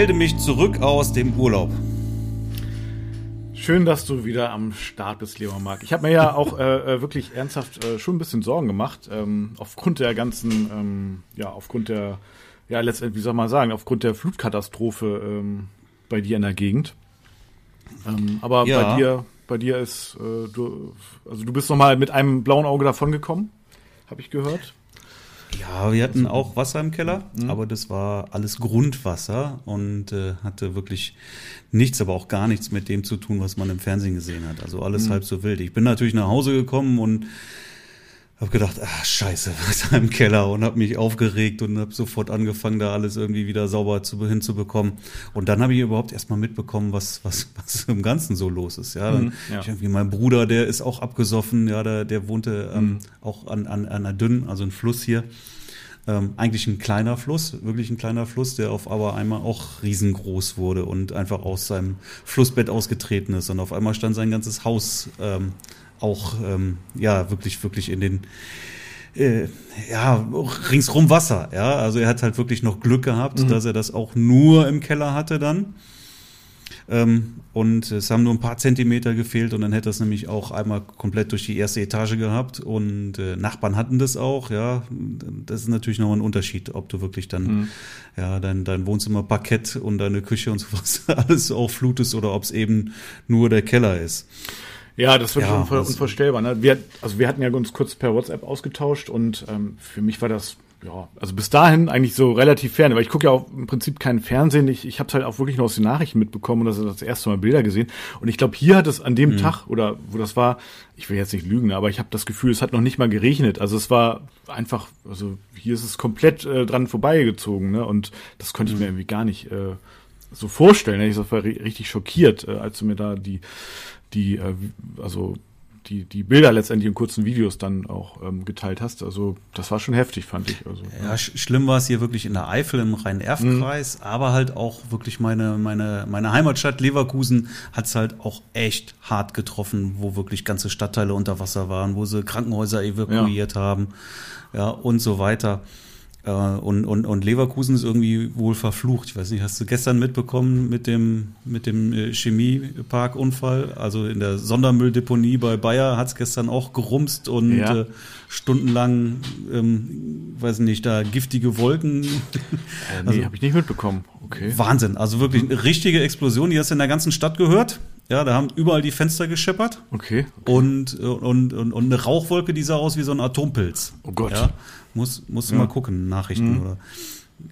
ich melde mich zurück aus dem Urlaub. Schön, dass du wieder am Start bist, Leon Mark. Ich habe mir ja auch äh, äh, wirklich ernsthaft äh, schon ein bisschen Sorgen gemacht, ähm, aufgrund der ganzen, ähm, ja, aufgrund der, ja, letztendlich, wie soll man sagen, aufgrund der Flutkatastrophe ähm, bei dir in der Gegend. Ähm, aber ja. bei dir, bei dir ist, äh, du, also du bist noch mal mit einem blauen Auge davongekommen, habe ich gehört. Ja, wir hatten auch Wasser im Keller, mhm. aber das war alles Grundwasser und äh, hatte wirklich nichts, aber auch gar nichts mit dem zu tun, was man im Fernsehen gesehen hat. Also alles mhm. halb so wild. Ich bin natürlich nach Hause gekommen und habe gedacht, ah scheiße, Wasser im Keller und habe mich aufgeregt und habe sofort angefangen, da alles irgendwie wieder sauber zu, hinzubekommen. Und dann habe ich überhaupt erstmal mitbekommen, was, was, was im Ganzen so los ist. Ja, dann mhm, ja. irgendwie mein Bruder, der ist auch abgesoffen, ja, der, der wohnte ähm, mhm. auch an, an, an einer dünnen, also ein Fluss hier. Ähm, eigentlich ein kleiner Fluss, wirklich ein kleiner Fluss, der auf aber einmal auch riesengroß wurde und einfach aus seinem Flussbett ausgetreten ist. Und auf einmal stand sein ganzes Haus ähm, auch ähm, ja wirklich wirklich in den äh, ja ringsrum Wasser ja also er hat halt wirklich noch Glück gehabt mhm. dass er das auch nur im Keller hatte dann ähm, und es haben nur ein paar Zentimeter gefehlt und dann hätte es nämlich auch einmal komplett durch die erste Etage gehabt und äh, Nachbarn hatten das auch, ja. Das ist natürlich noch ein Unterschied, ob du wirklich dann mhm. ja dein, dein Wohnzimmer Parkett und deine Küche und sowas alles auch flutest oder ob es eben nur der Keller ist. Ja, das wird ja, schon unvorstellbar. Ne? Wir, also wir hatten ja uns kurz per WhatsApp ausgetauscht und ähm, für mich war das ja, also bis dahin eigentlich so relativ fern, weil ich gucke ja auch im Prinzip keinen Fernsehen. Ich, ich habe es halt auch wirklich nur aus den Nachrichten mitbekommen und das, das erste Mal Bilder gesehen. Und ich glaube, hier hat es an dem mhm. Tag oder wo das war, ich will jetzt nicht lügen, aber ich habe das Gefühl, es hat noch nicht mal geregnet. Also es war einfach, also hier ist es komplett äh, dran vorbeigezogen, ne? Und das konnte ich mhm. mir irgendwie gar nicht äh, so vorstellen. Ich war richtig schockiert, äh, als du mir da die die, äh, also die, die Bilder letztendlich in kurzen Videos dann auch ähm, geteilt hast. Also das war schon heftig, fand ich. Also, ja, ja. schlimm war es hier wirklich in der Eifel im Rhein-Erft-Kreis, mhm. aber halt auch wirklich meine, meine, meine Heimatstadt Leverkusen hat es halt auch echt hart getroffen, wo wirklich ganze Stadtteile unter Wasser waren, wo sie Krankenhäuser evakuiert ja. haben, ja, und so weiter. Äh, und, und, und Leverkusen ist irgendwie wohl verflucht. Ich weiß nicht, hast du gestern mitbekommen mit dem, mit dem äh, Chemieparkunfall? Also in der Sondermülldeponie bei Bayer hat es gestern auch gerumst und ja. äh, stundenlang, ähm, weiß nicht, da giftige Wolken. Äh, nee, also, habe ich nicht mitbekommen. Okay. Wahnsinn. Also wirklich eine richtige Explosion. Die hast du in der ganzen Stadt gehört. Ja, da haben überall die Fenster gescheppert. Okay. okay. Und, und, und, und eine Rauchwolke, die sah aus wie so ein Atompilz. Oh Gott. Ja. Muss, musst du ja. mal gucken, Nachrichten mhm. oder.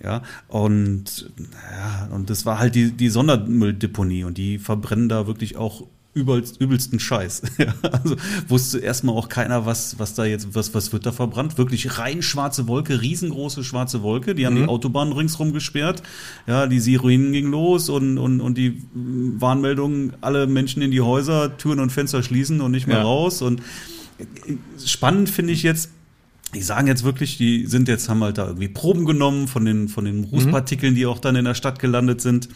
Ja, und, ja, und das war halt die, die Sondermülldeponie und die verbrennen da wirklich auch übelst, übelsten Scheiß. Also wusste erstmal auch keiner, was, was da jetzt, was, was wird da verbrannt. Wirklich rein schwarze Wolke, riesengroße schwarze Wolke. Die haben mhm. die Autobahn ringsrum gesperrt. Ja, die Sirenen gingen los und, und, und die Warnmeldungen, alle Menschen in die Häuser, Türen und Fenster schließen und nicht mehr ja. raus. Und spannend finde ich jetzt, die sagen jetzt wirklich, die sind jetzt, haben halt da irgendwie Proben genommen von den, von den Rußpartikeln, die auch dann in der Stadt gelandet sind.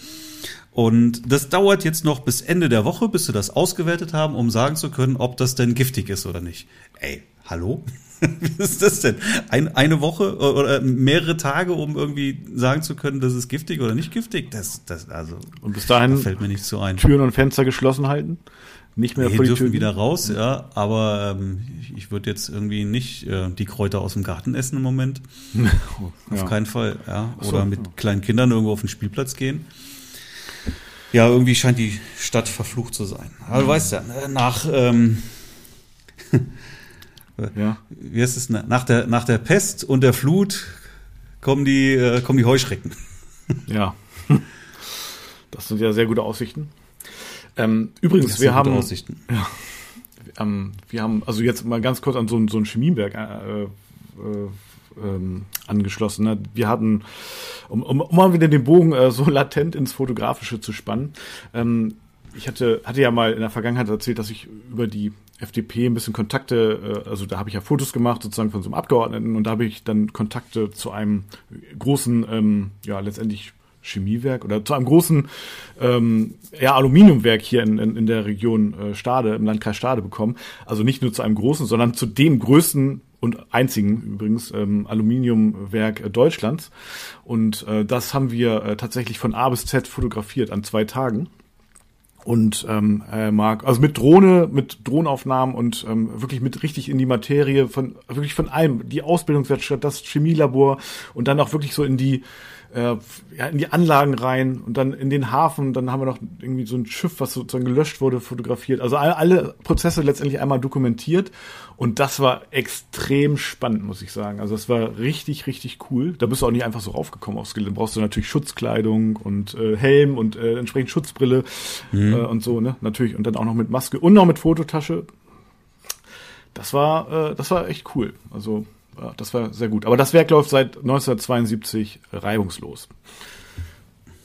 Und das dauert jetzt noch bis Ende der Woche, bis sie das ausgewertet haben, um sagen zu können, ob das denn giftig ist oder nicht. Ey, hallo? Wie ist das denn? Ein, eine Woche oder mehrere Tage, um irgendwie sagen zu können, das ist giftig oder nicht giftig? Das, das, also. Und bis dahin fällt mir nicht so ein. Türen und Fenster geschlossen halten? nicht mehr nee, vor die dürfen Tür wieder raus, ja. Aber ähm, ich, ich würde jetzt irgendwie nicht äh, die Kräuter aus dem Garten essen im Moment. auf ja. keinen Fall, ja. Oder so, mit ja. kleinen Kindern irgendwo auf den Spielplatz gehen. Ja, irgendwie scheint die Stadt verflucht zu sein. Aber du weißt ja, ne, nach ähm, ja. wie heißt es, nach der, nach der Pest und der Flut kommen die, äh, kommen die Heuschrecken. Ja. Das sind ja sehr gute Aussichten. Ähm, übrigens, wir haben, ja, ähm, wir haben, also jetzt mal ganz kurz an so, ein, so ein Chemiewerk äh, äh, ähm, angeschlossen. Ne? Wir hatten, um, um, um mal wieder den Bogen äh, so latent ins Fotografische zu spannen, ähm, ich hatte, hatte ja mal in der Vergangenheit erzählt, dass ich über die FDP ein bisschen Kontakte, äh, also da habe ich ja Fotos gemacht sozusagen von so einem Abgeordneten und da habe ich dann Kontakte zu einem großen, ähm, ja letztendlich Chemiewerk oder zu einem großen ähm, ja, Aluminiumwerk hier in, in, in der Region äh, Stade, im Landkreis Stade bekommen. Also nicht nur zu einem großen, sondern zu dem größten und einzigen übrigens ähm, Aluminiumwerk äh, Deutschlands. Und äh, das haben wir äh, tatsächlich von A bis Z fotografiert an zwei Tagen. Und ähm, äh, Marc, also mit Drohne, mit Drohnenaufnahmen und ähm, wirklich mit richtig in die Materie von wirklich von allem, die Ausbildungswerkstatt, das Chemielabor und dann auch wirklich so in die äh, ja, in die Anlagen rein und dann in den Hafen. Dann haben wir noch irgendwie so ein Schiff, was sozusagen gelöscht wurde, fotografiert. Also alle, alle Prozesse letztendlich einmal dokumentiert. Und das war extrem spannend, muss ich sagen. Also das war richtig, richtig cool. Da bist du auch nicht einfach so raufgekommen aufs Gelände. Brauchst du natürlich Schutzkleidung und äh, Helm und äh, entsprechend Schutzbrille mhm. äh, und so, ne? Natürlich. Und dann auch noch mit Maske und noch mit Fototasche. Das war, äh, das war echt cool. Also das war sehr gut. Aber das Werk läuft seit 1972 reibungslos.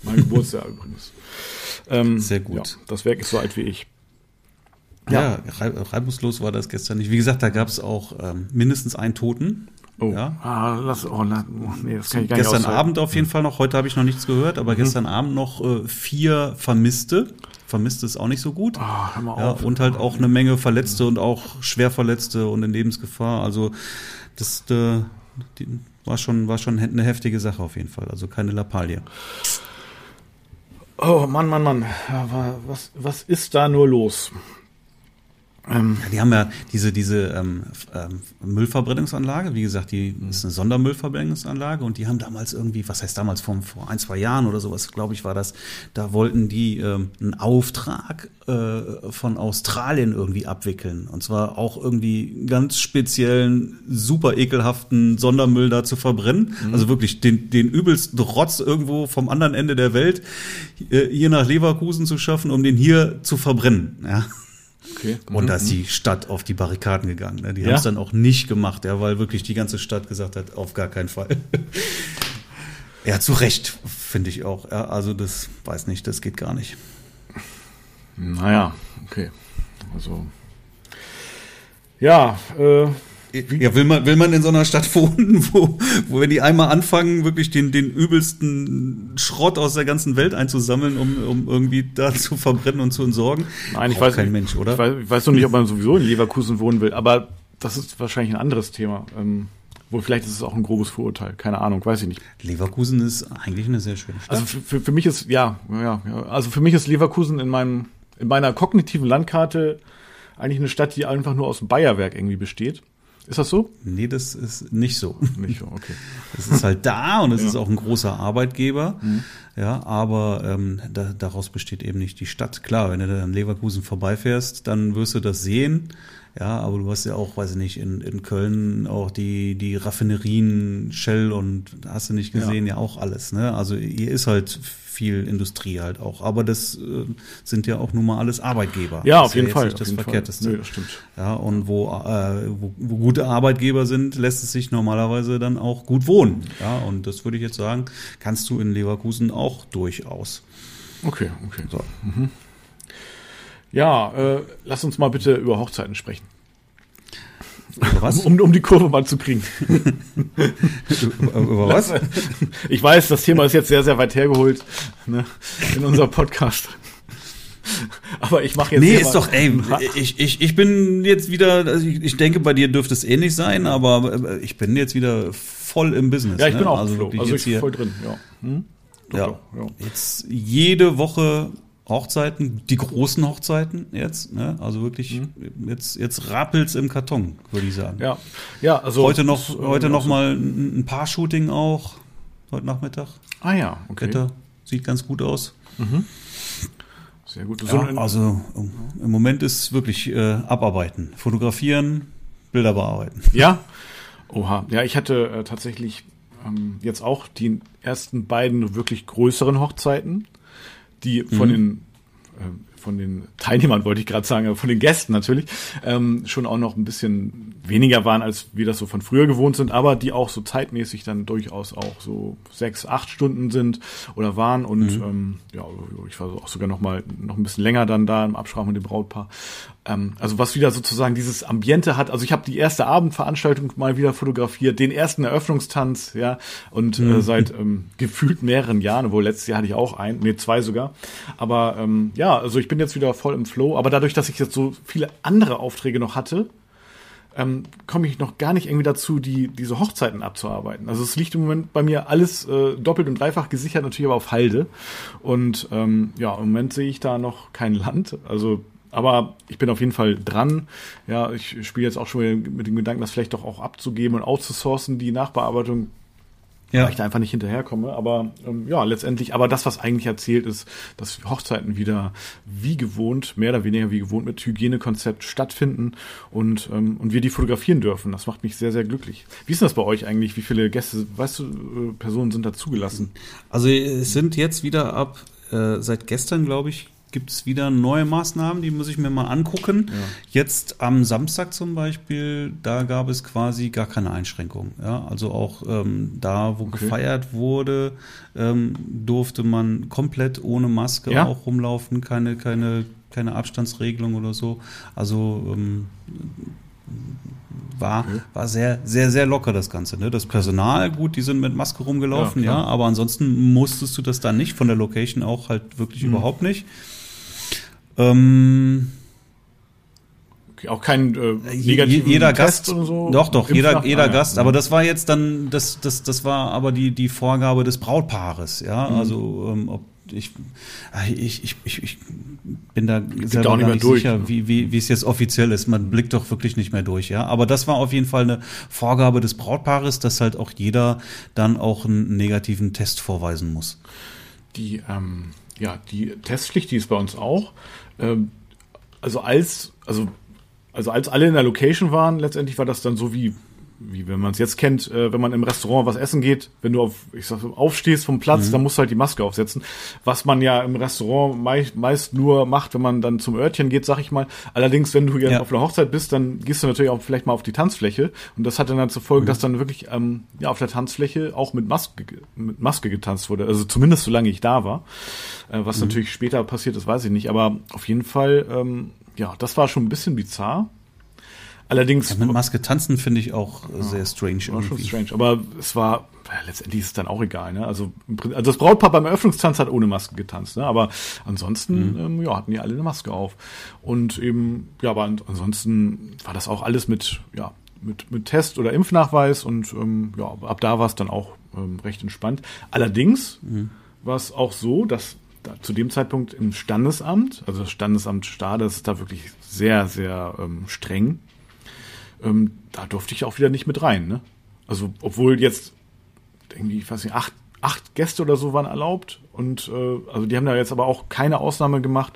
Mein Geburtsjahr übrigens. Ähm, sehr gut. Ja, das Werk ist so alt wie ich. Ja, ja reibungslos war das gestern nicht. Wie gesagt, da gab es auch ähm, mindestens einen Toten. Oh, ja. ah, lass, oh, na, oh, nee, das kann ich gar gestern nicht Abend auf jeden Fall noch, heute habe ich noch nichts gehört, aber mhm. gestern Abend noch äh, vier Vermisste. Vermisste ist auch nicht so gut. Oh, hör mal ja, auf. Und halt auch eine Menge Verletzte und auch Schwerverletzte und in Lebensgefahr. Also das äh, die, war schon war schon eine heftige Sache auf jeden Fall. Also keine Lappalie. Oh Mann, Mann, Mann. Was, was ist da nur los? Ähm, die haben ja diese, diese ähm, ähm, Müllverbrennungsanlage, wie gesagt, die mhm. ist eine Sondermüllverbrennungsanlage und die haben damals irgendwie, was heißt damals, vor, vor ein, zwei Jahren oder sowas, glaube ich, war das, da wollten die ähm, einen Auftrag äh, von Australien irgendwie abwickeln. Und zwar auch irgendwie ganz speziellen, super ekelhaften Sondermüll da zu verbrennen. Mhm. Also wirklich den, den übelsten Rotz irgendwo vom anderen Ende der Welt äh, hier nach Leverkusen zu schaffen, um den hier zu verbrennen. Ja. Okay. Und mhm. da ist die Stadt auf die Barrikaden gegangen. Ne? Die ja? haben es dann auch nicht gemacht, ja, weil wirklich die ganze Stadt gesagt hat, auf gar keinen Fall. ja, zu Recht, finde ich auch. Ja, also das weiß nicht, das geht gar nicht. Naja, okay. Also ja, äh, ja, will man, will man in so einer Stadt wohnen, wo, wo wenn die einmal anfangen, wirklich den, den übelsten Schrott aus der ganzen Welt einzusammeln, um, um irgendwie da zu verbrennen und zu entsorgen? Nein, ich weiß kein Mensch, oder? Ich weiß, ich weiß noch nicht, ob man sowieso in Leverkusen wohnen will, aber das ist wahrscheinlich ein anderes Thema. Ähm, wohl vielleicht ist es auch ein grobes Vorurteil, keine Ahnung, weiß ich nicht. Leverkusen ist eigentlich eine sehr schöne Stadt. Also für, für, für mich ist, ja, ja, ja, also für mich ist Leverkusen in meinem, in meiner kognitiven Landkarte eigentlich eine Stadt, die einfach nur aus dem Bayerwerk irgendwie besteht. Ist das so? Nee, das ist nicht so. Nicht so, okay. Es ist halt da und es ja. ist auch ein großer Arbeitgeber. Mhm. Ja, aber ähm, da, daraus besteht eben nicht die Stadt. Klar, wenn du dann an Leverkusen vorbeifährst, dann wirst du das sehen. Ja, aber du hast ja auch, weiß ich nicht, in, in Köln auch die, die Raffinerien, Shell und hast du nicht gesehen, ja, ja auch alles. Ne? Also hier ist halt viel Industrie halt auch. Aber das äh, sind ja auch nun mal alles Arbeitgeber. Ja, auf jeden ja Fall. Nicht das Verkehrteste. Nö, das stimmt. Ja, und wo, äh, wo, wo gute Arbeitgeber sind, lässt es sich normalerweise dann auch gut wohnen. Ja, und das würde ich jetzt sagen, kannst du in Leverkusen auch durchaus. Okay, okay. So. Mhm. Ja, äh, lass uns mal bitte über Hochzeiten sprechen. Was? Um, um die Kurve mal zu kriegen. Über was? Ich weiß, das Thema ist jetzt sehr, sehr weit hergeholt ne, in unserem Podcast. Aber ich mache jetzt. Nee, ist doch, ey, ich, ich, ich bin jetzt wieder, also ich, ich denke, bei dir dürfte es ähnlich sein, aber äh, ich bin jetzt wieder voll im Business. Ja, ich ne? bin auch also also ich bin voll drin, ja. Hm? Doch, ja. ja. Jetzt jede Woche Hochzeiten, die großen Hochzeiten jetzt, ne? also wirklich mhm. jetzt jetzt rappelt's im Karton, würde ich sagen. Ja, ja, also heute noch ist, heute noch mal ein, ein paar Shooting auch heute Nachmittag. Ah ja, okay. Wetter sieht ganz gut aus. Mhm. Sehr gut. Ja, also im Moment ist wirklich äh, abarbeiten, fotografieren, Bilder bearbeiten. Ja. Oha. Ja, ich hatte äh, tatsächlich ähm, jetzt auch die ersten beiden wirklich größeren Hochzeiten die von mhm. den äh, von den Teilnehmern wollte ich gerade sagen, von den Gästen natürlich, ähm, schon auch noch ein bisschen weniger waren, als wir das so von früher gewohnt sind, aber die auch so zeitmäßig dann durchaus auch so sechs, acht Stunden sind oder waren und mhm. ähm, ja, ich war auch sogar noch mal noch ein bisschen länger dann da im Absprache mit dem Brautpaar. Ähm, also was wieder sozusagen dieses Ambiente hat. Also ich habe die erste Abendveranstaltung mal wieder fotografiert, den ersten Eröffnungstanz, ja, und äh, mhm. äh, seit ähm, gefühlt mehreren Jahren, wohl letztes Jahr hatte ich auch einen, nee, zwei sogar. Aber ähm, ja, also ich bin jetzt wieder voll im Flow, aber dadurch, dass ich jetzt so viele andere Aufträge noch hatte, ähm, komme ich noch gar nicht irgendwie dazu, die diese Hochzeiten abzuarbeiten. Also es liegt im Moment bei mir alles äh, doppelt und dreifach gesichert, natürlich aber auf Halde. Und ähm, ja, im Moment sehe ich da noch kein Land. Also aber ich bin auf jeden Fall dran. Ja, ich spiele jetzt auch schon mit dem Gedanken, das vielleicht doch auch abzugeben und outzusourcen, die Nachbearbeitung ja. weil ich da einfach nicht hinterherkomme. Aber ähm, ja, letztendlich, aber das, was eigentlich erzählt ist, dass Hochzeiten wieder wie gewohnt, mehr oder weniger wie gewohnt mit Hygienekonzept stattfinden und, ähm, und wir die fotografieren dürfen. Das macht mich sehr, sehr glücklich. Wie ist das bei euch eigentlich? Wie viele Gäste, weißt du, äh, Personen sind da zugelassen? Also es sind jetzt wieder ab äh, seit gestern, glaube ich, gibt es wieder neue Maßnahmen, die muss ich mir mal angucken. Ja. Jetzt am Samstag zum Beispiel, da gab es quasi gar keine Einschränkungen. Ja? Also auch ähm, da, wo okay. gefeiert wurde, ähm, durfte man komplett ohne Maske ja? auch rumlaufen, keine, keine, keine Abstandsregelung oder so. Also ähm, war, okay. war sehr, sehr, sehr locker das Ganze. Ne? Das Personal, gut, die sind mit Maske rumgelaufen, ja, ja, aber ansonsten musstest du das dann nicht, von der Location auch halt wirklich mhm. überhaupt nicht. Ähm, okay, auch kein äh, negativen jeder Test Gast oder so. Doch, doch, jeder, jeder ah, Gast. Ja. Aber das war jetzt dann, das, das, das war aber die, die Vorgabe des Brautpaares, ja. Mhm. Also ähm, ob ich, ich, ich, ich, ich bin da selber auch nicht, nicht durch, sicher, ne? wie, wie, wie es jetzt offiziell ist. Man blickt doch wirklich nicht mehr durch, ja. Aber das war auf jeden Fall eine Vorgabe des Brautpaares, dass halt auch jeder dann auch einen negativen Test vorweisen muss. Die, ähm, ja, die Testpflicht, die ist bei uns auch. Ähm, also als, also, also als alle in der Location waren, letztendlich war das dann so wie wie wenn man es jetzt kennt, äh, wenn man im Restaurant was essen geht, wenn du auf, ich sag, aufstehst vom Platz, mhm. dann musst du halt die Maske aufsetzen. Was man ja im Restaurant meist, meist nur macht, wenn man dann zum Örtchen geht, sag ich mal. Allerdings, wenn du ja. auf einer Hochzeit bist, dann gehst du natürlich auch vielleicht mal auf die Tanzfläche. Und das hat dann, dann zur Folge, mhm. dass dann wirklich ähm, ja auf der Tanzfläche auch mit Maske, mit Maske getanzt wurde. Also zumindest solange ich da war. Äh, was mhm. natürlich später passiert ist, weiß ich nicht. Aber auf jeden Fall, ähm, ja, das war schon ein bisschen bizarr. Allerdings. Ja, mit Maske tanzen finde ich auch ja, sehr strange. War irgendwie. schon strange. Aber es war, letztendlich ist es dann auch egal, ne? Also, also das Brautpaar beim Eröffnungstanz hat ohne Maske getanzt, ne? Aber ansonsten, mhm. ähm, ja, hatten die alle eine Maske auf. Und eben, ja, aber ansonsten war das auch alles mit, ja, mit, mit Test oder Impfnachweis und ähm, ja, ab da war es dann auch ähm, recht entspannt. Allerdings mhm. war es auch so, dass da, zu dem Zeitpunkt im Standesamt, also das Standesamt Stade, das ist da wirklich sehr, sehr ähm, streng ähm, da durfte ich auch wieder nicht mit rein. Ne? Also, obwohl jetzt irgendwie, ich weiß nicht, acht, acht Gäste oder so waren erlaubt. Und äh, also die haben da jetzt aber auch keine Ausnahme gemacht.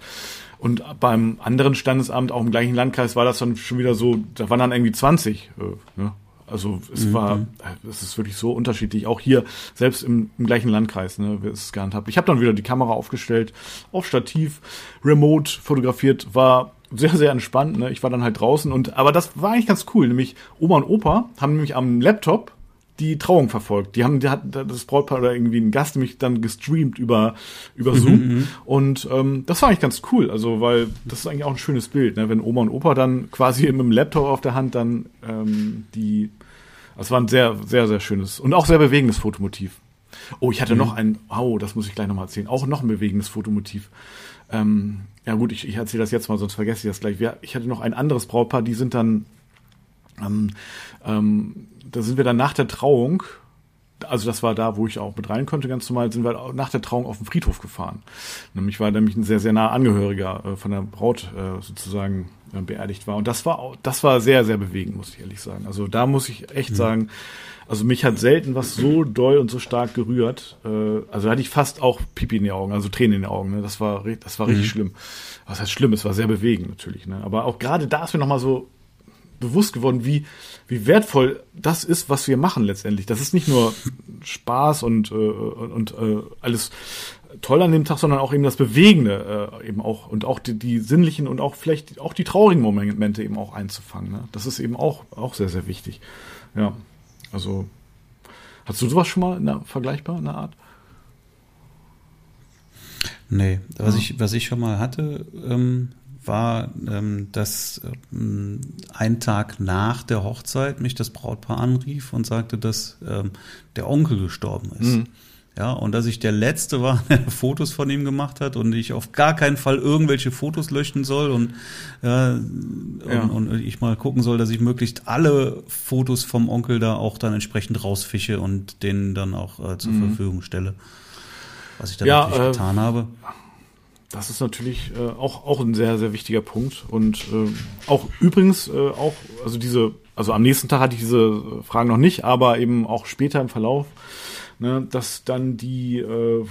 Und beim anderen Standesamt, auch im gleichen Landkreis, war das dann schon wieder so, da waren dann irgendwie 20. Äh, ne? Also es mhm. war, es ist wirklich so unterschiedlich. Auch hier, selbst im, im gleichen Landkreis, ne, wie es gehandhabt. Ich habe dann wieder die Kamera aufgestellt, auf Stativ, remote fotografiert, war sehr, sehr entspannt. Ne? Ich war dann halt draußen und aber das war eigentlich ganz cool. Nämlich Oma und Opa haben nämlich am Laptop die Trauung verfolgt. Die haben, die hat das Brautpaar oder irgendwie ein Gast nämlich dann gestreamt über über Zoom mhm, mhm. und ähm, das war eigentlich ganz cool. Also weil das ist eigentlich auch ein schönes Bild, ne? wenn Oma und Opa dann quasi mit dem Laptop auf der Hand dann ähm, die. Das war ein sehr sehr sehr schönes und auch sehr bewegendes Fotomotiv. Oh, ich hatte mhm. noch ein, oh, das muss ich gleich nochmal erzählen, auch noch ein bewegendes Fotomotiv. Ähm, ja gut, ich, ich erzähle das jetzt mal, sonst vergesse ich das gleich. Wir, ich hatte noch ein anderes Brautpaar, die sind dann, ähm, ähm, da sind wir dann nach der Trauung, also das war da, wo ich auch mit rein konnte, ganz normal, sind wir nach der Trauung auf den Friedhof gefahren. Nämlich war nämlich ein sehr, sehr naher Angehöriger äh, von der Braut äh, sozusagen äh, beerdigt war. Und das war das war sehr, sehr bewegend, muss ich ehrlich sagen. Also da muss ich echt mhm. sagen, also mich hat selten was so doll und so stark gerührt. Äh, also da hatte ich fast auch Pipi in die Augen, also Tränen in den Augen. Ne? Das war, das war richtig mhm. schlimm. Was heißt schlimm? Es war sehr bewegend natürlich. Ne? Aber auch gerade da ist mir nochmal so bewusst geworden, wie, wie wertvoll das ist, was wir machen letztendlich. Das ist nicht nur Spaß und, äh, und äh, alles toll an dem Tag, sondern auch eben das Bewegende äh, eben auch und auch die, die sinnlichen und auch vielleicht auch die traurigen Momente eben auch einzufangen. Ne? Das ist eben auch, auch sehr, sehr wichtig. Ja. Also, hast du sowas schon mal in der, vergleichbar in der Art? Nee, was, ja. ich, was ich schon mal hatte, ähm, war, ähm, dass ähm, ein Tag nach der Hochzeit mich das Brautpaar anrief und sagte, dass ähm, der Onkel gestorben ist. Mhm. Ja, und dass ich der Letzte war, der Fotos von ihm gemacht hat und ich auf gar keinen Fall irgendwelche Fotos löschen soll und, ja, ja. und, und ich mal gucken soll, dass ich möglichst alle Fotos vom Onkel da auch dann entsprechend rausfische und denen dann auch äh, zur mhm. Verfügung stelle. Was ich dann ja, natürlich äh, getan habe. Das ist natürlich äh, auch, auch ein sehr, sehr wichtiger Punkt. Und äh, auch übrigens äh, auch, also diese, also am nächsten Tag hatte ich diese Fragen noch nicht, aber eben auch später im Verlauf ne, dass dann die, äh,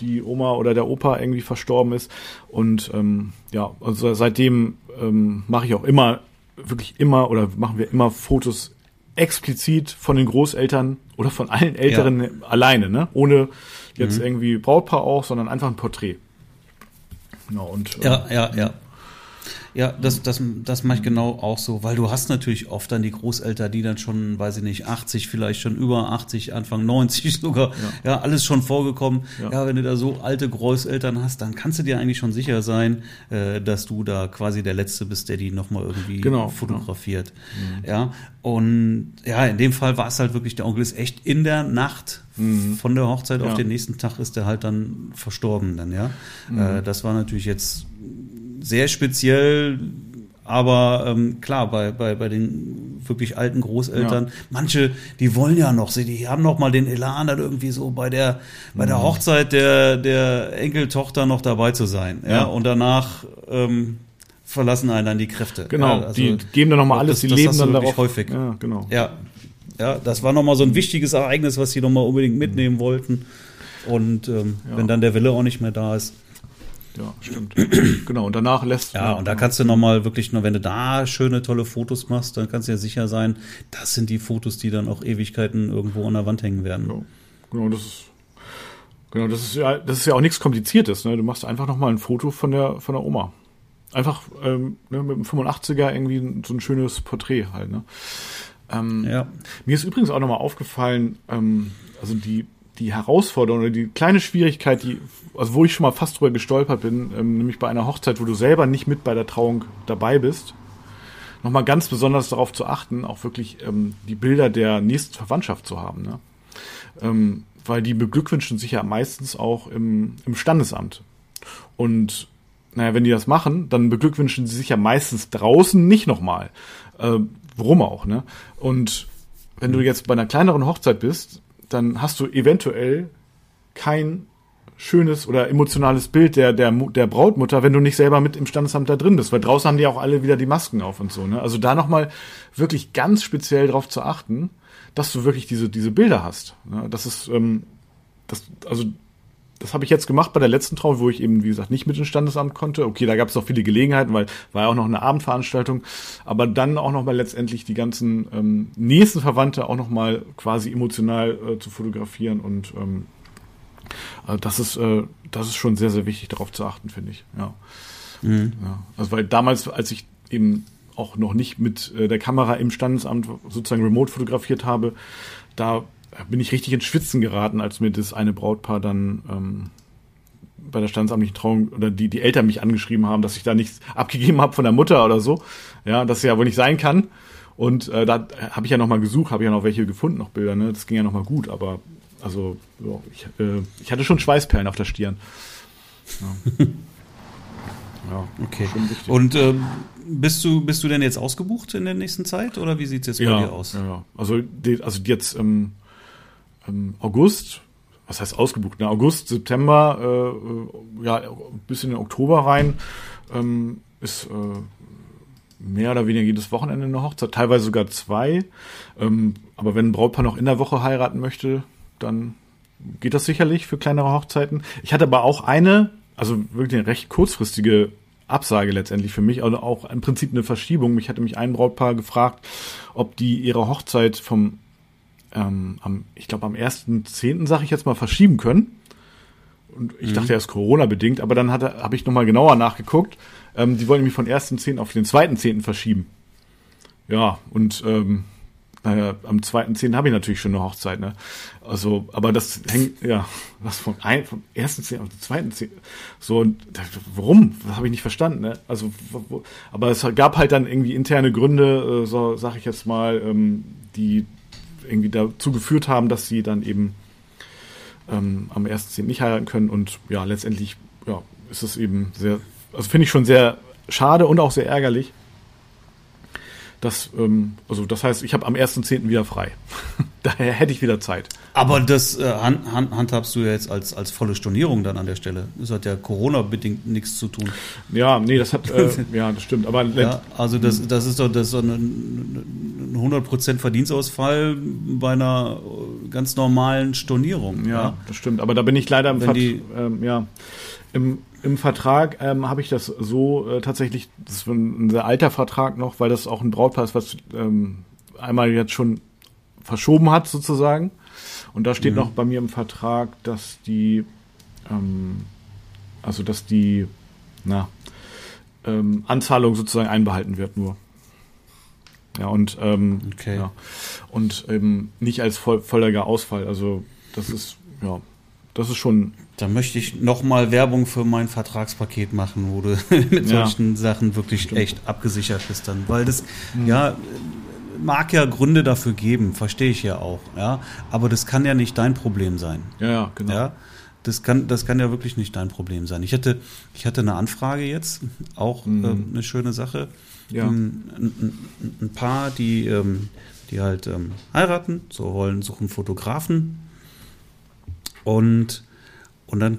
die Oma oder der Opa irgendwie verstorben ist. Und ähm, ja, also seitdem ähm, mache ich auch immer, wirklich immer oder machen wir immer Fotos explizit von den Großeltern oder von allen Älteren ja. alleine, ne? Ohne jetzt mhm. irgendwie Brautpaar auch, sondern einfach ein Porträt. Genau, und, ja, äh, ja, ja. Ja, das, das, das mache ich genau auch so, weil du hast natürlich oft dann die Großeltern, die dann schon, weiß ich nicht, 80, vielleicht schon über 80, Anfang 90 sogar, ja, ja alles schon vorgekommen. Ja. ja. wenn du da so alte Großeltern hast, dann kannst du dir eigentlich schon sicher sein, äh, dass du da quasi der Letzte bist, der die nochmal irgendwie genau, fotografiert. Mhm. Ja, und ja, in dem Fall war es halt wirklich, der Onkel ist echt in der Nacht mhm. von der Hochzeit ja. auf den nächsten Tag ist er halt dann verstorben dann, ja. Mhm. Äh, das war natürlich jetzt sehr speziell, aber ähm, klar, bei, bei, bei den wirklich alten Großeltern, ja. manche, die wollen ja noch, die haben noch mal den Elan, dann irgendwie so bei der, bei der mhm. Hochzeit der, der Enkeltochter noch dabei zu sein. Ja, ja? und danach ähm, verlassen einen dann die Kräfte. Genau, ja, also, die geben dann noch mal alles, die das leben dann darauf. häufig. Ja, genau. Ja, ja, das war noch mal so ein wichtiges Ereignis, was sie noch mal unbedingt mitnehmen wollten. Und ähm, wenn dann der Wille auch nicht mehr da ist, ja, stimmt. genau, und danach lässt Ja, und da kannst du nochmal wirklich nur, wenn du da schöne, tolle Fotos machst, dann kannst du ja sicher sein, das sind die Fotos, die dann auch Ewigkeiten irgendwo an der Wand hängen werden. Ja, genau, das ist. Genau, das ist ja, das ist ja auch nichts Kompliziertes, ne? Du machst einfach nochmal ein Foto von der, von der Oma. Einfach ähm, ne, mit dem 85er irgendwie so ein schönes Porträt halt, ne? Ähm, ja. Mir ist übrigens auch nochmal aufgefallen, ähm, also die die Herausforderung oder die kleine Schwierigkeit, die, also wo ich schon mal fast drüber gestolpert bin, ähm, nämlich bei einer Hochzeit, wo du selber nicht mit bei der Trauung dabei bist, nochmal ganz besonders darauf zu achten, auch wirklich ähm, die Bilder der nächsten Verwandtschaft zu haben. Ne? Ähm, weil die beglückwünschen sich ja meistens auch im, im Standesamt. Und naja, wenn die das machen, dann beglückwünschen sie sich ja meistens draußen nicht nochmal. Äh, warum auch, ne? Und wenn du jetzt bei einer kleineren Hochzeit bist, dann hast du eventuell kein schönes oder emotionales Bild der, der, der Brautmutter, wenn du nicht selber mit im Standesamt da drin bist, weil draußen haben die auch alle wieder die Masken auf und so. Ne? Also da nochmal wirklich ganz speziell darauf zu achten, dass du wirklich diese, diese Bilder hast. Ne? Das ist, ähm, das, also das habe ich jetzt gemacht bei der letzten Trauung, wo ich eben, wie gesagt, nicht mit ins Standesamt konnte. Okay, da gab es noch viele Gelegenheiten, weil war ja auch noch eine Abendveranstaltung. Aber dann auch noch mal letztendlich die ganzen ähm, nächsten Verwandte auch noch mal quasi emotional äh, zu fotografieren. Und ähm, äh, das ist äh, das ist schon sehr, sehr wichtig, darauf zu achten, finde ich. Ja. Mhm. ja. Also weil damals, als ich eben auch noch nicht mit äh, der Kamera im Standesamt sozusagen remote fotografiert habe, da bin ich richtig ins Schwitzen geraten, als mir das eine Brautpaar dann ähm, bei der standesamtlichen Trauung oder die, die Eltern mich angeschrieben haben, dass ich da nichts abgegeben habe von der Mutter oder so. Ja, das ja wohl nicht sein kann. Und äh, da habe ich ja nochmal gesucht, habe ja noch welche gefunden, noch Bilder, ne? Das ging ja nochmal gut, aber also ja, ich, äh, ich hatte schon Schweißperlen auf der Stirn. Ja, ja okay. Und ähm, bist du bist du denn jetzt ausgebucht in der nächsten Zeit oder wie sieht's jetzt ja, bei dir aus? Ja. Also, also jetzt ähm, ähm, August, was heißt ausgebucht, ne? August, September, äh, ja, bis in den Oktober rein, ähm, ist äh, mehr oder weniger jedes Wochenende eine Hochzeit, teilweise sogar zwei. Ähm, aber wenn ein Brautpaar noch in der Woche heiraten möchte, dann geht das sicherlich für kleinere Hochzeiten. Ich hatte aber auch eine, also wirklich eine recht kurzfristige Absage letztendlich für mich, also auch im Prinzip eine Verschiebung. Mich hatte mich ein Brautpaar gefragt, ob die ihre Hochzeit vom ähm, am, ich glaube am 1.10., sage ich jetzt mal, verschieben können. Und ich mhm. dachte, er ist Corona-bedingt, aber dann habe ich nochmal genauer nachgeguckt. Ähm, die wollen nämlich von 1.10. auf den 2.10. verschieben. Ja, und ähm, naja, am 2.10. habe ich natürlich schon eine Hochzeit, ne? Also, aber das hängt, ja, was von ein, vom 1.10. auf den 2.10. So, und warum? Das habe ich nicht verstanden, ne? Also, wo, aber es gab halt dann irgendwie interne Gründe, äh, so sag ich jetzt mal, ähm, die irgendwie dazu geführt haben, dass sie dann eben ähm, am 1.10. nicht heiraten können und ja, letztendlich ja, ist es eben sehr, also finde ich schon sehr schade und auch sehr ärgerlich. Das, ähm, also das heißt, ich habe am 1.10. wieder frei. Daher hätte ich wieder Zeit. Aber das äh, hand, hand, handhabst du ja jetzt als, als volle Stornierung dann an der Stelle. Das hat ja Corona-bedingt nichts zu tun. Ja, nee, das hat, äh, ja, das stimmt. Aber ja, also das, das ist doch, das ist doch ein, ein 100% Verdienstausfall bei einer ganz normalen Stornierung. Ja, ja, das stimmt. Aber da bin ich leider im, Vert ähm, ja, im, im Vertrag ähm, habe ich das so äh, tatsächlich, das ist ein, sehr alter Vertrag noch, weil das auch ein Brautpaar ist, was ähm, einmal jetzt schon verschoben hat sozusagen. Und da steht mhm. noch bei mir im Vertrag, dass die, ähm, also dass die, na, ähm, Anzahlung sozusagen einbehalten wird nur. Ja, und, ähm, okay. ja, und eben nicht als voll, voller Ausfall. Also das ist, ja, das ist schon. Da möchte ich nochmal Werbung für mein Vertragspaket machen, wo du mit ja. solchen Sachen wirklich Stimmt. echt abgesichert bist dann. Weil das, mhm. ja, mag ja Gründe dafür geben, verstehe ich ja auch, ja. Aber das kann ja nicht dein Problem sein. Ja, genau. Ja? Das kann, das kann ja wirklich nicht dein Problem sein. Ich hatte, ich hatte eine Anfrage jetzt, auch mhm. äh, eine schöne Sache. Ja. Ein, ein, ein Paar, die, ähm, die halt ähm, heiraten, so wollen, suchen Fotografen. Und, und dann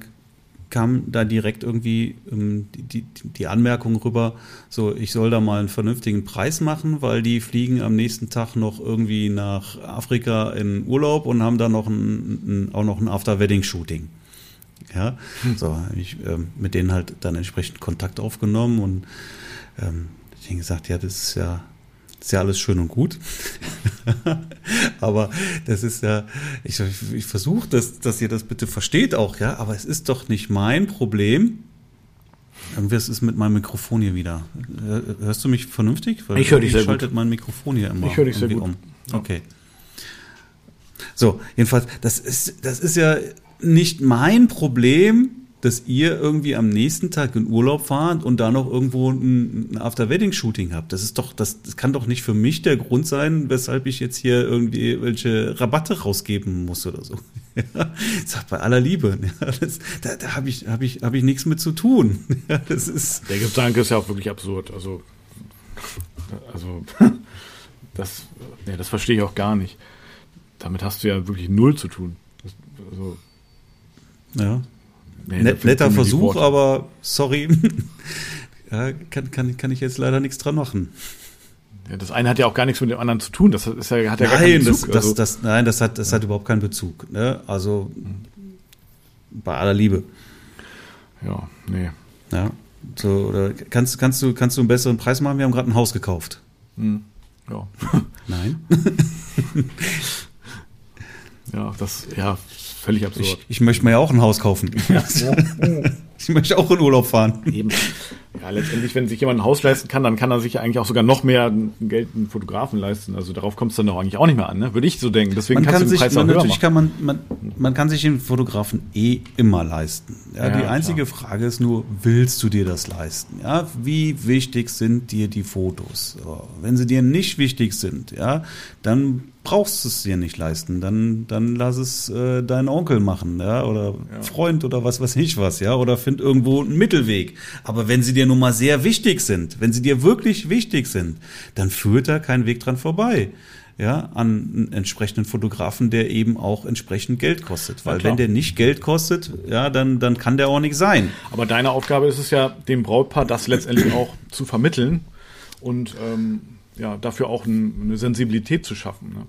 kam da direkt irgendwie ähm, die, die, die, Anmerkung rüber, so ich soll da mal einen vernünftigen Preis machen, weil die fliegen am nächsten Tag noch irgendwie nach Afrika in Urlaub und haben da noch ein, ein auch noch ein After-Wedding-Shooting. Ja, hm. so ich ähm, mit denen halt dann entsprechend Kontakt aufgenommen und ähm, denen gesagt, ja, das ist ja ist ja alles schön und gut. aber das ist ja, ich, ich versuche, dass, dass ihr das bitte versteht auch, ja, aber es ist doch nicht mein Problem. Irgendwas ist mit meinem Mikrofon hier wieder. Hörst du mich vernünftig? Weil ich höre dich sehr schaltet gut. mein Mikrofon hier immer. Ich höre dich sehr gut. Um. Okay. So, jedenfalls, das ist, das ist ja nicht mein Problem, dass ihr irgendwie am nächsten Tag in Urlaub fahrt und da noch irgendwo ein, After-Wedding-Shooting habt. Das ist doch, das, das kann doch nicht für mich der Grund sein, weshalb ich jetzt hier irgendwie welche Rabatte rausgeben muss oder so. Ja, sag bei aller Liebe. Ja, das, da da habe ich, hab ich, hab ich nichts mit zu tun. Ja, das ist der Gedanke ist ja auch wirklich absurd. Also, also das, ja, das verstehe ich auch gar nicht. Damit hast du ja wirklich null zu tun. Das, also, ja. Nee, Net, netter Versuch, aber sorry. ja, kann, kann, kann ich jetzt leider nichts dran machen. Ja, das eine hat ja auch gar nichts mit dem anderen zu tun. Das ist ja, hat ja nein, gar keinen Bezug. Das, also. das, das, nein, das hat, das hat überhaupt keinen Bezug. Ne? Also bei aller Liebe. Ja, nee. Ja, so, oder kannst, kannst, du, kannst du einen besseren Preis machen? Wir haben gerade ein Haus gekauft. Hm. Ja. Nein. ja, das, ja, völlig absurd. Ich, ich möchte mir ja auch ein Haus kaufen. Ja. ich möchte auch in Urlaub fahren. Eben. Ja, letztendlich, wenn sich jemand ein Haus leisten kann, dann kann er sich ja eigentlich auch sogar noch mehr Geld einen Fotografen leisten. Also darauf kommt es dann doch eigentlich auch nicht mehr an, ne? Würde ich so denken. Deswegen man kannst kann du den Preis sich, man, natürlich kann man, man, man kann sich den Fotografen eh immer leisten. Ja, ja die einzige klar. Frage ist nur, willst du dir das leisten? Ja, wie wichtig sind dir die Fotos? Wenn sie dir nicht wichtig sind, ja, dann brauchst du es dir nicht leisten, dann, dann lass es äh, dein Onkel machen, ja, oder ja. Freund oder was weiß ich was, ja, oder find irgendwo einen Mittelweg. Aber wenn sie dir nun mal sehr wichtig sind, wenn sie dir wirklich wichtig sind, dann führt da kein Weg dran vorbei. Ja, an einen entsprechenden Fotografen, der eben auch entsprechend Geld kostet. Weil wenn der nicht Geld kostet, ja, dann, dann kann der auch nicht sein. Aber deine Aufgabe ist es ja, dem Brautpaar das letztendlich auch zu vermitteln und ähm, ja, dafür auch ein, eine Sensibilität zu schaffen. Ne?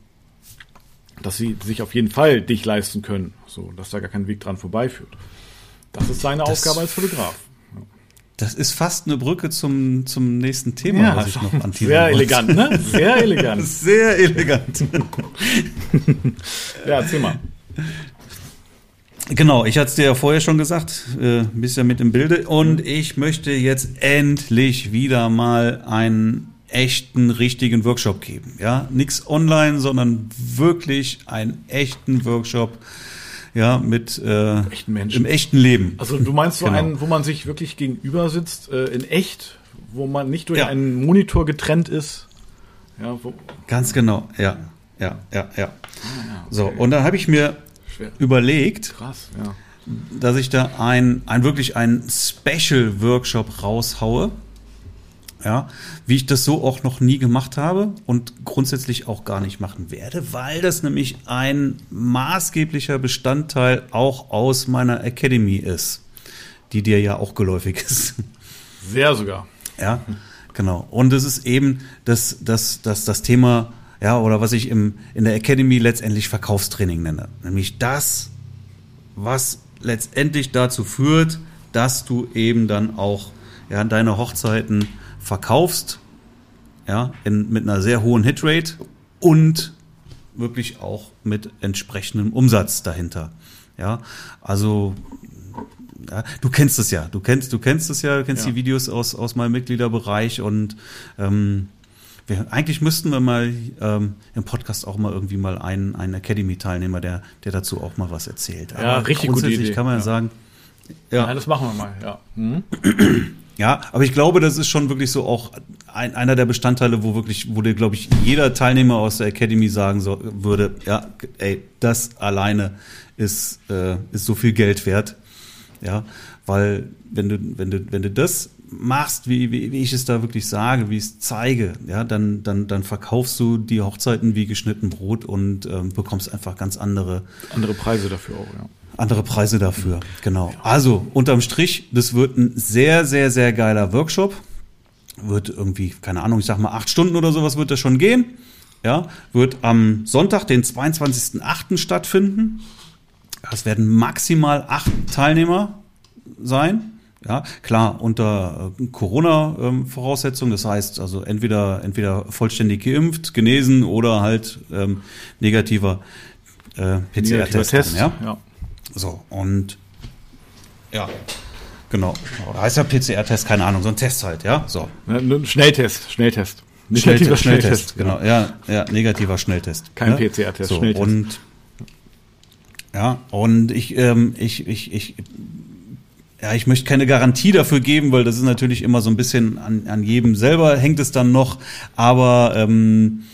Dass sie sich auf jeden Fall dich leisten können, so dass da gar kein Weg dran vorbeiführt. Das ist seine das, Aufgabe als Fotograf. Das ist fast eine Brücke zum, zum nächsten Thema, ja, was ich noch an Sehr elegant, ne? Sehr elegant. Sehr elegant. ja, erzähl mal. Genau, ich hatte es dir ja vorher schon gesagt, äh, bist ja mit im Bilde und ich möchte jetzt endlich wieder mal ein echten, richtigen Workshop geben. Ja, nichts online, sondern wirklich einen echten Workshop. Ja, mit äh, echten Menschen. im echten Leben. Also du meinst so genau. einen, wo man sich wirklich gegenüber sitzt, äh, in echt, wo man nicht durch ja. einen Monitor getrennt ist. Ja, wo Ganz genau, ja, ja, ja, ja. Ah, okay. So, und dann habe ich mir überlegt, Krass, ja. dass ich da ein, ein wirklich ein Special Workshop raushaue. Ja, wie ich das so auch noch nie gemacht habe und grundsätzlich auch gar nicht machen werde, weil das nämlich ein maßgeblicher Bestandteil auch aus meiner Academy ist, die dir ja auch geläufig ist. Sehr sogar. Ja, genau. Und es ist eben das, das, das, das Thema, ja, oder was ich im, in der Academy letztendlich Verkaufstraining nenne. Nämlich das, was letztendlich dazu führt, dass du eben dann auch ja, deine Hochzeiten verkaufst, ja, in, mit einer sehr hohen Hitrate und wirklich auch mit entsprechendem Umsatz dahinter. Ja, also ja, du kennst es ja, du kennst, du kennst es ja, du kennst Ja. die Videos aus, aus meinem Mitgliederbereich und ähm, wir, eigentlich müssten wir mal ähm, im Podcast auch mal irgendwie mal einen, einen Academy-Teilnehmer, der, der dazu auch mal was erzählt. Ja, richtig gute grundsätzlich Idee, kann man ja sagen, Ja. ja, das machen wir mal, ja. Mhm. Ja, aber ich glaube, das ist schon wirklich so auch ein, einer der Bestandteile, wo wirklich, wo dir, glaube ich, jeder Teilnehmer aus der Academy sagen so, würde, ja, ey, das alleine ist, äh, ist so viel Geld wert. Ja, weil wenn du, wenn du, wenn du das machst, wie, wie, wie ich es da wirklich sage, wie ich es zeige, ja, dann, dann, dann verkaufst du die Hochzeiten wie geschnitten Brot und ähm, bekommst einfach ganz andere Andere Preise dafür auch, ja. Andere Preise dafür, genau. Also, unterm Strich, das wird ein sehr, sehr, sehr geiler Workshop. Wird irgendwie, keine Ahnung, ich sag mal acht Stunden oder sowas wird das schon gehen. Ja, wird am Sonntag, den 22.08. stattfinden. Es werden maximal acht Teilnehmer sein. Ja, klar, unter äh, Corona-Voraussetzungen. Das heißt, also entweder, entweder vollständig geimpft, genesen oder halt ähm, negativer äh, PCR-Test. Ja? ja. So, und ja, genau. Heißt ja PCR-Test, keine Ahnung, so ein Test halt, ja. So. Ne, ne, Schnelltest, Schnelltest. Schnelltest, Schnelltest, genau. Ja, ja, negativer Schnelltest. Kein ne? PCR-Test, so, Schnelltest. Und ja, und ich, ähm, ich, ich, ich, ja, ich möchte keine Garantie dafür geben, weil das ist natürlich immer so ein bisschen an, an jedem selber hängt es dann noch. Aber ähm,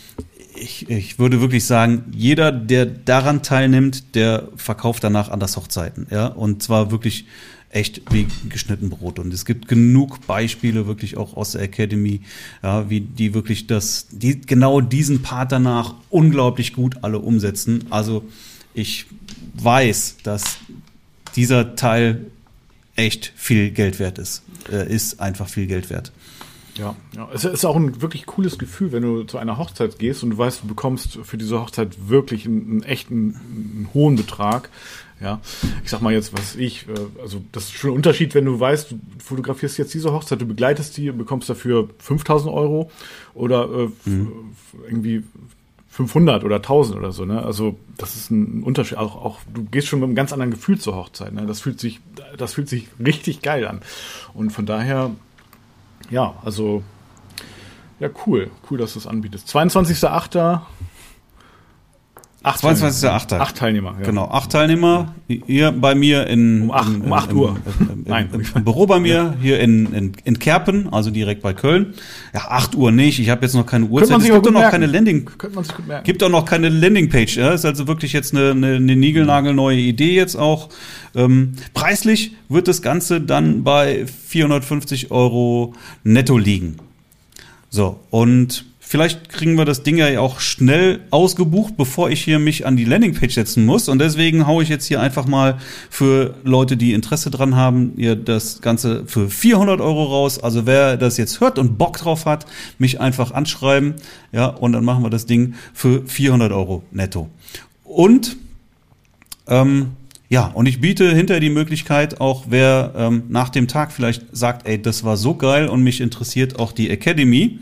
ich, ich würde wirklich sagen, jeder, der daran teilnimmt, der verkauft danach anders Hochzeiten. Ja, und zwar wirklich echt wie geschnitten Brot. Und es gibt genug Beispiele wirklich auch aus der Academy, ja, wie die wirklich das, die genau diesen Part danach unglaublich gut alle umsetzen. Also ich weiß, dass dieser Teil echt viel Geld wert ist. Äh, ist einfach viel Geld wert. Ja, ja, es ist auch ein wirklich cooles Gefühl, wenn du zu einer Hochzeit gehst und du weißt, du bekommst für diese Hochzeit wirklich einen, einen echten, einen hohen Betrag. Ja, ich sag mal jetzt, was ich, äh, also das ist schon ein Unterschied, wenn du weißt, du fotografierst jetzt diese Hochzeit, du begleitest die, bekommst dafür 5000 Euro oder äh, f- irgendwie 500 oder 1000 oder so, ne? Also das ist ein Unterschied. Auch, auch du gehst schon mit einem ganz anderen Gefühl zur Hochzeit. Ne? Das fühlt sich, das fühlt sich richtig geil an. Und von daher, ja, also ja cool, cool, dass du es anbietest. 22.8. Acht 22.8.. Acht Teilnehmer. Ja. Genau, acht Teilnehmer hier bei mir in Um acht- im, um acht im, Uhr. Im, Nein. im, im Büro bei mir hier in, in, in Kerpen, also direkt bei Köln. Ja, acht Uhr nicht. Ich habe jetzt noch keine Uhrzeit. Es gibt gut noch keine merken. Landing. Könnte man sich gut merken. Gibt auch noch keine Landingpage. Ja? Ist also wirklich jetzt eine, eine, eine niegelnagelneue Idee jetzt auch. Ähm, preislich wird das Ganze dann bei 450 Euro netto liegen. So, und vielleicht kriegen wir das Ding ja auch schnell ausgebucht, bevor ich hier mich an die Landingpage setzen muss. Und deswegen haue ich jetzt hier einfach mal für Leute, die Interesse dran haben, ihr das Ganze für 400 Euro raus. Also wer das jetzt hört und Bock drauf hat, mich einfach anschreiben. Ja, und dann machen wir das Ding für 400 Euro netto. Und ähm, ja, und ich biete hinter die Möglichkeit, auch wer ähm, nach dem Tag vielleicht sagt, ey, das war so geil und mich interessiert auch die Academy,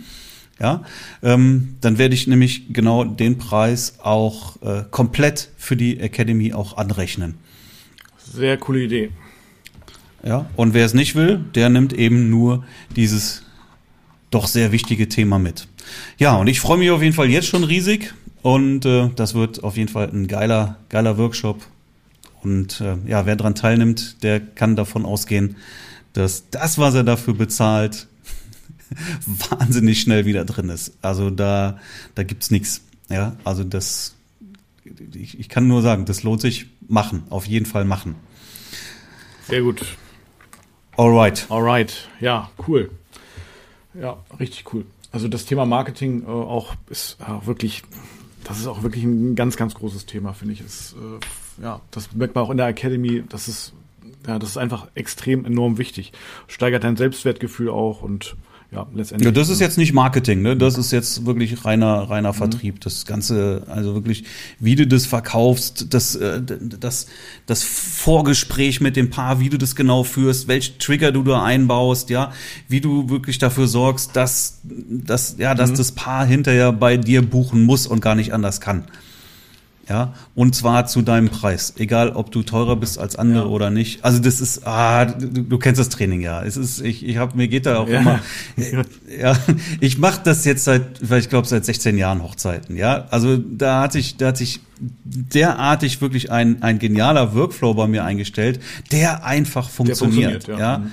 ja, ähm, dann werde ich nämlich genau den Preis auch äh, komplett für die Academy auch anrechnen. Sehr coole Idee. Ja, und wer es nicht will, der nimmt eben nur dieses doch sehr wichtige Thema mit. Ja, und ich freue mich auf jeden Fall jetzt schon riesig und äh, das wird auf jeden Fall ein geiler, geiler Workshop. Und äh, ja, wer dran teilnimmt, der kann davon ausgehen, dass das, was er dafür bezahlt, wahnsinnig schnell wieder drin ist. Also da, da gibt's nichts. Ja, also das ich, ich kann nur sagen, das lohnt sich machen, auf jeden Fall machen. Sehr gut. Alright. Alright, ja, cool. Ja, richtig cool. Also das Thema Marketing äh, auch ist äh, wirklich, das ist auch wirklich ein ganz, ganz großes Thema, finde ich. Ist, äh, ja, das merkt man auch in der Academy, das ist, ja, das ist einfach extrem enorm wichtig. Steigert dein Selbstwertgefühl auch und ja, letztendlich. Ja, das ist jetzt nicht Marketing, ne? Das ist jetzt wirklich reiner, reiner mhm. Vertrieb. Das Ganze, also wirklich, wie du das verkaufst, das, äh, das, das Vorgespräch mit dem Paar, wie du das genau führst, welche Trigger du da einbaust, ja, wie du wirklich dafür sorgst, dass, dass, ja, dass mhm. das Paar hinterher bei dir buchen muss und gar nicht anders kann. Ja, und zwar zu deinem Preis. Egal, ob du teurer bist als andere ja. oder nicht. Also das ist, ah, du, du, kennst das Training ja. Es ist, ich, ich habe mir geht da auch ja. immer. Ja, ich mache das jetzt seit, weil ich glaube seit 16 Jahren Hochzeiten. Ja, also da hat sich, da hat sich derartig wirklich ein ein genialer Workflow bei mir eingestellt, der einfach funktioniert. Der funktioniert ja. ja. Mhm.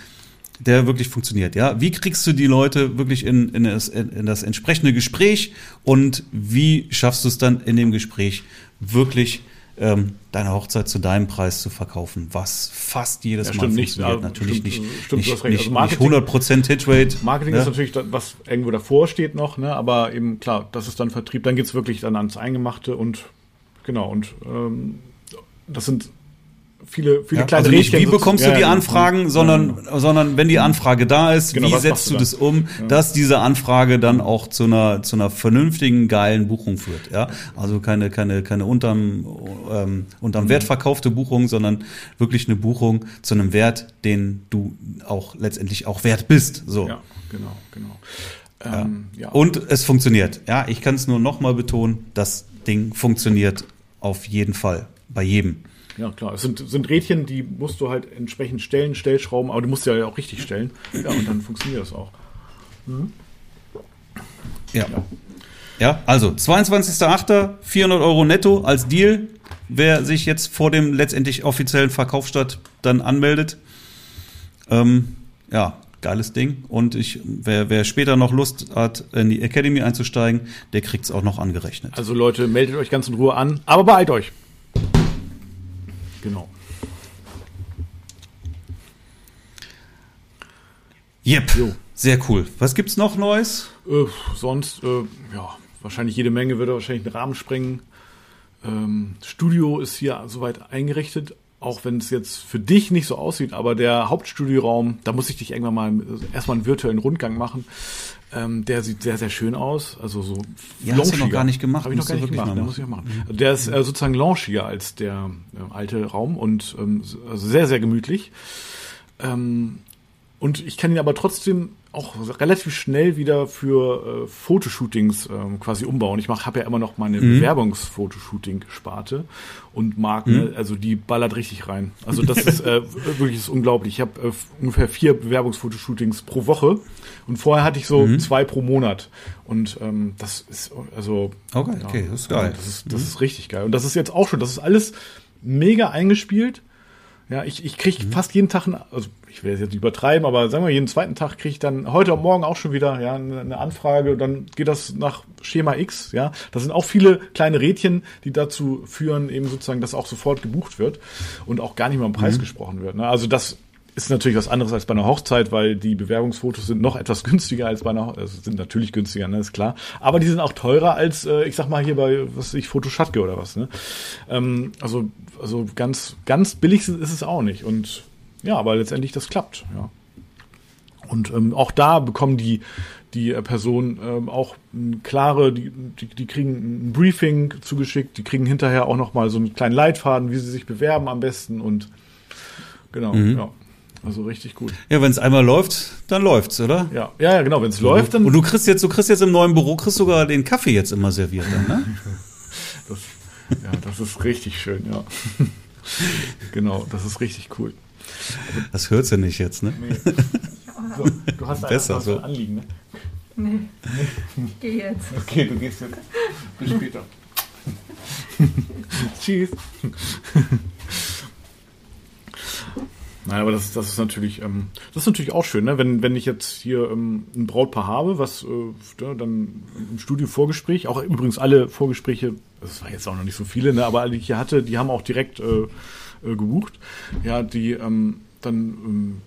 der wirklich funktioniert. Ja, wie kriegst du die Leute wirklich in, in, das, in das entsprechende Gespräch und wie schaffst du es dann in dem Gespräch wirklich ähm, deine Hochzeit zu deinem Preis zu verkaufen, was fast jedes ja, Mal funktioniert. Nicht, natürlich stimmt, nicht, stimmt, nicht, nicht, also Marketing, nicht 100% Hitrate. Marketing ja. ist natürlich, das, was irgendwo davor steht noch, ne? aber eben klar, das ist dann Vertrieb, dann geht's wirklich dann ans Eingemachte und genau, und ähm, das sind viele, viele ja, kleine also nicht, Wie bekommst du die Anfragen, sondern, sondern wenn die Anfrage da ist, genau, wie setzt du das um, dass diese Anfrage dann auch zu einer, zu einer vernünftigen, geilen Buchung führt, ja? Also keine, keine, keine unterm, ähm, unterm mhm. Wert verkaufte Buchung, sondern wirklich eine Buchung zu einem Wert, den du auch letztendlich auch wert bist, so. Ja, genau, genau. Ähm, ja. Und es funktioniert. Ja, ich kann es nur nochmal betonen, das Ding funktioniert auf jeden Fall. Bei jedem. Ja, klar. Es sind, sind Rädchen, die musst du halt entsprechend stellen, Stellschrauben, aber du musst ja auch richtig stellen. Ja, und dann funktioniert das auch. Mhm. Ja. ja. Ja, also 22.08. 400 Euro netto als Deal. Wer sich jetzt vor dem letztendlich offiziellen Verkaufsstart dann anmeldet. Ähm, ja, geiles Ding. Und ich, wer, wer später noch Lust hat, in die Academy einzusteigen, der kriegt es auch noch angerechnet. Also Leute, meldet euch ganz in Ruhe an, aber beeilt euch. Genau. Yep. Jo. Sehr cool. Was gibt's noch Neues? Äh, sonst, äh, ja, wahrscheinlich jede Menge würde wahrscheinlich den Rahmen sprengen. Ähm, Studio ist hier soweit eingerichtet, auch wenn es jetzt für dich nicht so aussieht, aber der Hauptstudioraum, da muss ich dich irgendwann mal erstmal einen virtuellen Rundgang machen. Ähm, der sieht sehr, sehr schön aus. Also so ja, hast du noch gar nicht gemacht. Habe ich noch gar nicht gemacht, muss ich machen. Also der ist äh, sozusagen launchiger als der äh, alte Raum und ähm, also sehr, sehr gemütlich. Ähm, und ich kann ihn aber trotzdem auch relativ schnell wieder für äh, Fotoshootings ähm, quasi umbauen. Ich habe ja immer noch meine mhm. Bewerbungsfotoshooting-Sparte und mag, mhm. ne, also die ballert richtig rein. Also das ist äh, wirklich ist unglaublich. Ich habe äh, ungefähr vier Bewerbungsfotoshootings pro Woche und vorher hatte ich so mhm. zwei pro Monat. Und ähm, das ist also okay, ja, okay das ist geil. Das ist, das mhm. ist richtig geil. Und das ist jetzt auch schon, das ist alles mega eingespielt. Ja, ich, ich kriege mhm. fast jeden Tag, also ich will jetzt nicht übertreiben, aber sagen wir, jeden zweiten Tag kriege ich dann heute und morgen auch schon wieder ja, eine Anfrage und dann geht das nach Schema X. Ja, das sind auch viele kleine Rädchen, die dazu führen, eben sozusagen, dass auch sofort gebucht wird und auch gar nicht mehr um Preis mhm. gesprochen wird. Ne? Also das ist natürlich was anderes als bei einer Hochzeit, weil die Bewerbungsfotos sind noch etwas günstiger als bei einer Hochzeit. Also sind natürlich günstiger, ne, ist klar. Aber die sind auch teurer als, äh, ich sag mal, hier bei, was ich, Fotoschatke oder was, ne? Ähm, also, also ganz, ganz billig ist es auch nicht. Und ja, aber letztendlich das klappt, ja. Und ähm, auch da bekommen die die äh, Personen ähm, auch klare, die, die, die kriegen ein Briefing zugeschickt, die kriegen hinterher auch noch mal so einen kleinen Leitfaden, wie sie sich bewerben am besten und genau, mhm. ja. Also richtig gut. Ja, wenn es einmal läuft, dann läuft's, oder? Ja, ja, ja genau. Wenn es läuft, dann. Und du kriegst jetzt, du kriegst jetzt im neuen Büro, kriegst sogar den Kaffee jetzt immer serviert, dann, ne? das, ja, das ist richtig schön, ja. genau, das ist richtig cool. Das hört sie nicht jetzt, ne? Nee. So, du hast Besser ein, so. Anliegen, ne? Nee. Ich geh jetzt. Okay, du gehst jetzt. Bis später. Tschüss. Naja, aber das, das ist natürlich, ähm, das ist natürlich auch schön, ne? wenn, wenn ich jetzt hier ähm, ein Brautpaar habe, was äh, dann im Studio Vorgespräch, auch übrigens alle Vorgespräche, das war jetzt auch noch nicht so viele, ne? aber alle, die ich hier hatte, die haben auch direkt äh, äh, gebucht. Ja, die ähm, dann ähm,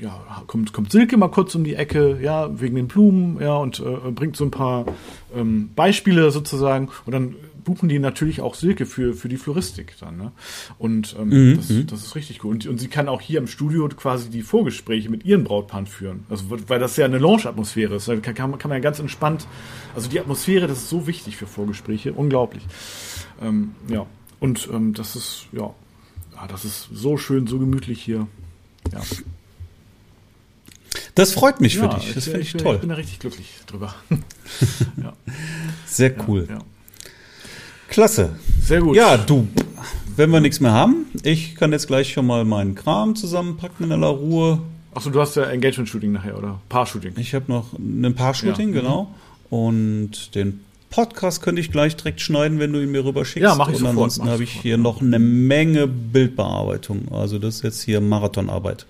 ja, kommt, kommt Silke mal kurz um die Ecke, ja, wegen den Blumen, ja, und äh, bringt so ein paar ähm, Beispiele sozusagen und dann buchen die natürlich auch Silke für, für die Floristik dann. Ne? Und ähm, mhm. das, mhm. das ist richtig cool. Und, und sie kann auch hier im Studio quasi die Vorgespräche mit ihren Brautpaaren führen. Also, weil das ja eine Lounge-Atmosphäre ist. Da kann, kann, man, kann man ja ganz entspannt, also die Atmosphäre, das ist so wichtig für Vorgespräche, unglaublich. Ähm, ja, und ähm, das ist, ja, ja, das ist so schön, so gemütlich hier. Ja. Das freut mich ja, für dich. Das finde ich, ich, toll. Ich bin da richtig glücklich drüber. ja. Sehr cool. Ja, Klasse. Sehr gut. Ja, du, wenn wir nichts mehr haben, ich kann jetzt gleich schon mal meinen Kram zusammenpacken in aller Ruhe. Achso, du hast ja Engagement-Shooting nachher, oder? Paar-Shooting. Ich habe noch ein Paar-Shooting, ja. genau. Und den Podcast könnte ich gleich direkt schneiden, wenn du ihn mir rüberschickst. Ja, mach ich Und sofort. ansonsten habe ich hier noch eine Menge Bildbearbeitung. Also das ist jetzt hier Marathonarbeit.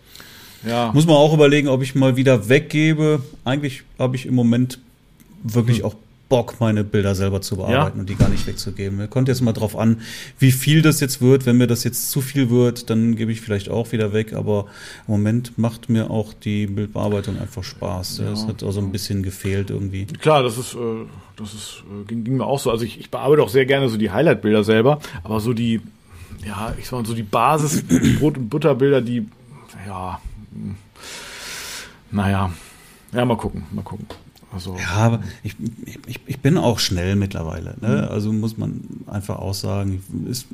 Ja. Muss man auch überlegen, ob ich mal wieder weggebe. Eigentlich habe ich im Moment wirklich hm. auch Bock, meine Bilder selber zu bearbeiten ja. und die gar nicht wegzugeben. Mir kommt jetzt mal drauf an, wie viel das jetzt wird. Wenn mir das jetzt zu viel wird, dann gebe ich vielleicht auch wieder weg. Aber im Moment macht mir auch die Bildbearbeitung einfach Spaß. Ja. Das hat auch so ein bisschen gefehlt irgendwie. Klar, das ist, äh, das ist, äh, ging, ging mir auch so. Also ich, ich bearbeite auch sehr gerne so die Highlight-Bilder selber, aber so die, ja, ich sag mal so die Basis, Brot- und Butterbilder, die, ja, naja, ja, mal gucken, mal gucken. Also, ja, aber ich, ich, ich bin auch schnell mittlerweile. Ne? Mhm. Also muss man einfach auch sagen, ist,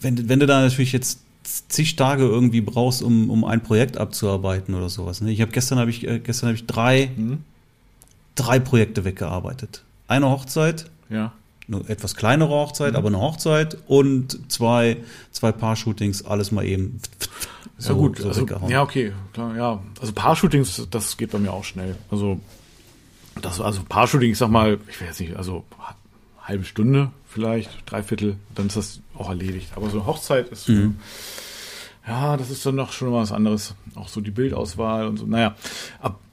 wenn, wenn du da natürlich jetzt zig Tage irgendwie brauchst, um, um ein Projekt abzuarbeiten oder sowas. Ne? Ich habe gestern habe ich äh, gestern habe ich drei mhm. drei Projekte weggearbeitet. Eine Hochzeit, ja. eine etwas kleinere Hochzeit, mhm. aber eine Hochzeit und zwei zwei Paar-Shootings, alles mal eben ist ja gut. Also, ja, okay. Klar, ja. Also Paar-Shootings, das geht bei mir auch schnell. Also, das, also Paar-Shooting, ich sag mal, ich weiß nicht, also halbe Stunde vielleicht, dreiviertel, dann ist das auch erledigt. Aber so eine Hochzeit ist, mhm. ja, das ist dann noch schon was anderes. Auch so die Bildauswahl und so. Naja,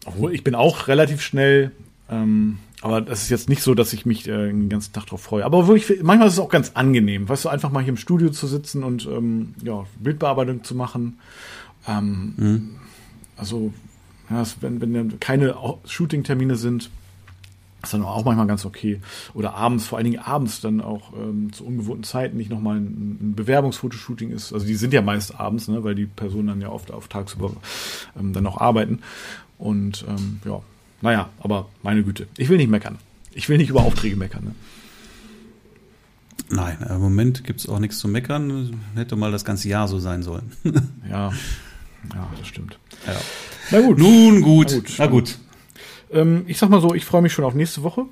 obwohl ich bin auch relativ schnell, ähm, aber das ist jetzt nicht so, dass ich mich äh, den ganzen Tag drauf freue. Aber wirklich, manchmal ist es auch ganz angenehm, weißt du, einfach mal hier im Studio zu sitzen und ähm, ja, Bildbearbeitung zu machen. Ähm, mhm. Also, ja, wenn, wenn keine Shooting-Termine sind, ist dann auch manchmal ganz okay. Oder abends, vor allen Dingen abends dann auch ähm, zu ungewohnten Zeiten nicht nochmal ein, ein Bewerbungsfotoshooting ist. Also die sind ja meist abends, ne, weil die Personen dann ja oft auf tagsüber ähm, dann auch arbeiten. Und ähm, ja, naja, aber meine Güte. Ich will nicht meckern. Ich will nicht über Aufträge meckern. Ne? Nein, im Moment gibt es auch nichts zu meckern. Hätte mal das ganze Jahr so sein sollen. ja, ja, das stimmt. Ja. Na gut. Nun gut. Na gut. Na gut. Ähm, ich sag mal so, ich freue mich schon auf nächste Woche.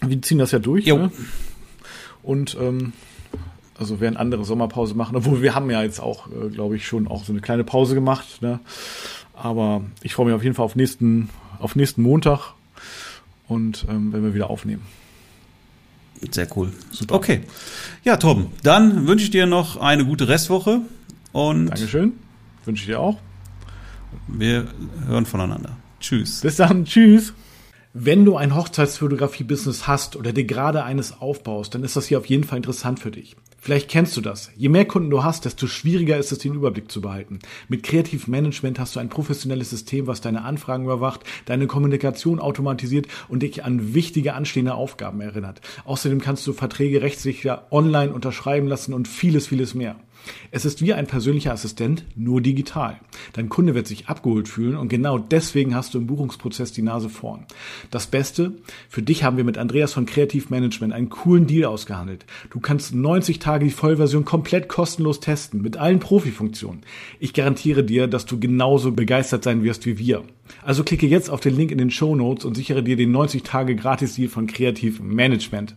Wir ziehen das ja durch. Jo. Ne? Und ähm, also werden andere Sommerpause machen, obwohl wir haben ja jetzt auch, äh, glaube ich, schon auch so eine kleine Pause gemacht. Ne? Aber ich freue mich auf jeden Fall auf nächsten auf nächsten Montag und ähm, wenn wir wieder aufnehmen. Sehr cool. Super. Okay. Ja, Tom, dann wünsche ich dir noch eine gute Restwoche und. Dankeschön. Wünsche ich dir auch. Wir hören voneinander. Tschüss. Bis dann. Tschüss. Wenn du ein Hochzeitsfotografie-Business hast oder dir gerade eines aufbaust, dann ist das hier auf jeden Fall interessant für dich. Vielleicht kennst du das. Je mehr Kunden du hast, desto schwieriger ist es, den Überblick zu behalten. Mit Kreativ Management hast du ein professionelles System, was deine Anfragen überwacht, deine Kommunikation automatisiert und dich an wichtige anstehende Aufgaben erinnert. Außerdem kannst du Verträge rechtssicher online unterschreiben lassen und vieles, vieles mehr. Es ist wie ein persönlicher Assistent, nur digital. Dein Kunde wird sich abgeholt fühlen und genau deswegen hast du im Buchungsprozess die Nase vorn. Das Beste, für dich haben wir mit Andreas von Kreativ Management einen coolen Deal ausgehandelt. Du kannst 90 Tage die Vollversion komplett kostenlos testen, mit allen Profifunktionen. Ich garantiere dir, dass du genauso begeistert sein wirst wie wir. Also klicke jetzt auf den Link in den Show Notes und sichere dir den 90 Tage Gratis-Deal von Kreativ Management.